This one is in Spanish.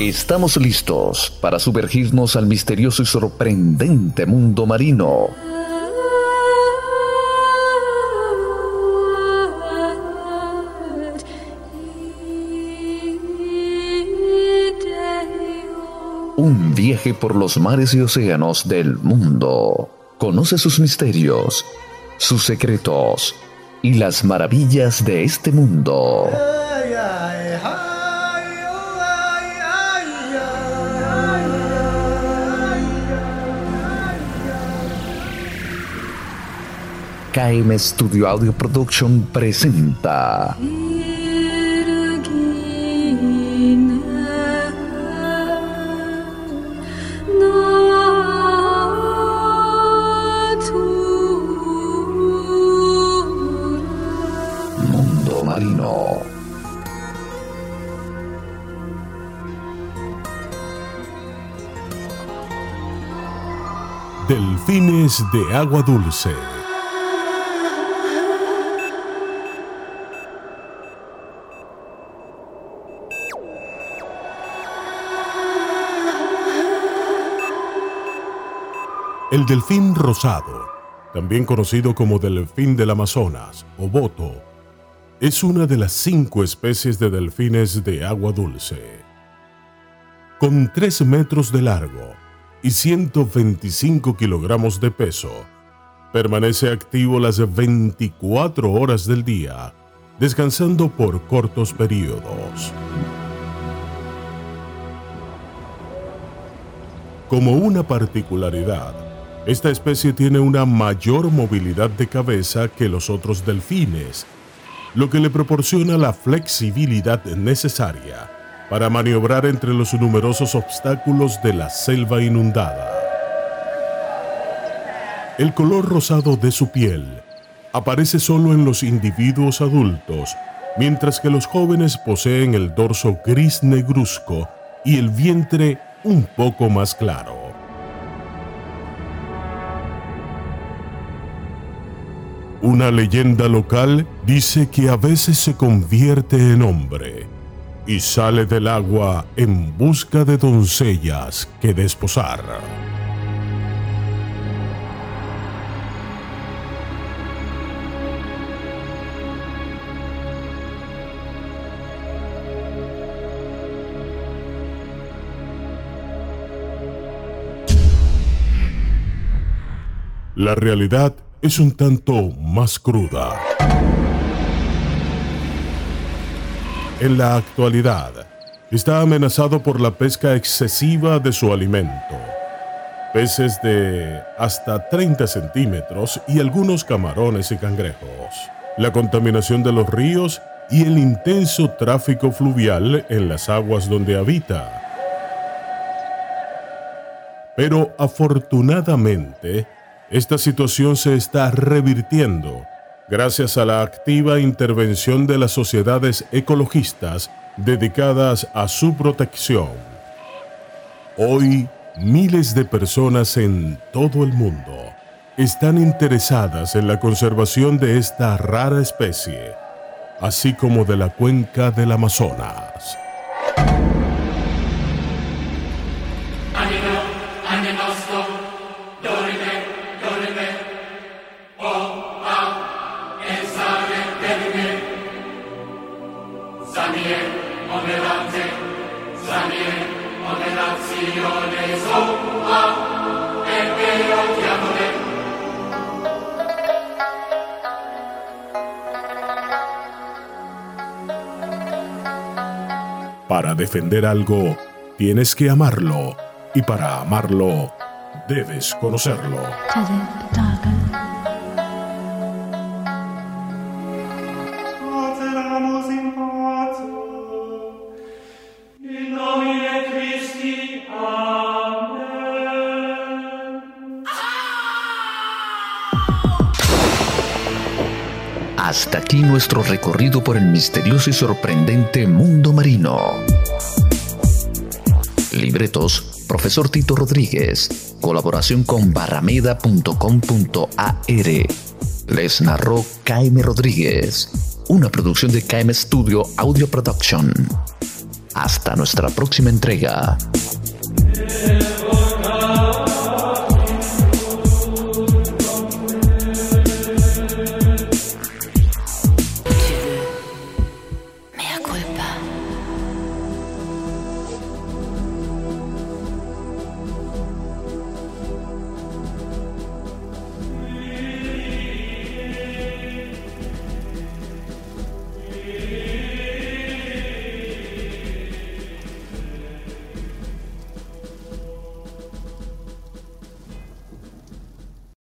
Estamos listos para sumergirnos al misterioso y sorprendente mundo marino. Un viaje por los mares y océanos del mundo. Conoce sus misterios, sus secretos y las maravillas de este mundo. KM Studio Audio Production presenta Mundo Marino. Delfines de agua dulce. El delfín rosado, también conocido como delfín del Amazonas o boto, es una de las cinco especies de delfines de agua dulce. Con 3 metros de largo y 125 kilogramos de peso, permanece activo las 24 horas del día, descansando por cortos periodos. Como una particularidad, esta especie tiene una mayor movilidad de cabeza que los otros delfines, lo que le proporciona la flexibilidad necesaria para maniobrar entre los numerosos obstáculos de la selva inundada. El color rosado de su piel aparece solo en los individuos adultos, mientras que los jóvenes poseen el dorso gris negruzco y el vientre un poco más claro. Una leyenda local dice que a veces se convierte en hombre y sale del agua en busca de doncellas que desposar. La realidad es un tanto más cruda. En la actualidad, está amenazado por la pesca excesiva de su alimento. Peces de hasta 30 centímetros y algunos camarones y cangrejos. La contaminación de los ríos y el intenso tráfico fluvial en las aguas donde habita. Pero afortunadamente, esta situación se está revirtiendo gracias a la activa intervención de las sociedades ecologistas dedicadas a su protección. Hoy, miles de personas en todo el mundo están interesadas en la conservación de esta rara especie, así como de la cuenca del Amazonas. Para defender algo, tienes que amarlo. Y para amarlo, debes conocerlo. Hasta aquí nuestro recorrido por el misterioso y sorprendente mundo marino. Libretos, profesor Tito Rodríguez. Colaboración con barrameda.com.ar. Les narró KM Rodríguez. Una producción de KM Studio Audio Production. Hasta nuestra próxima entrega.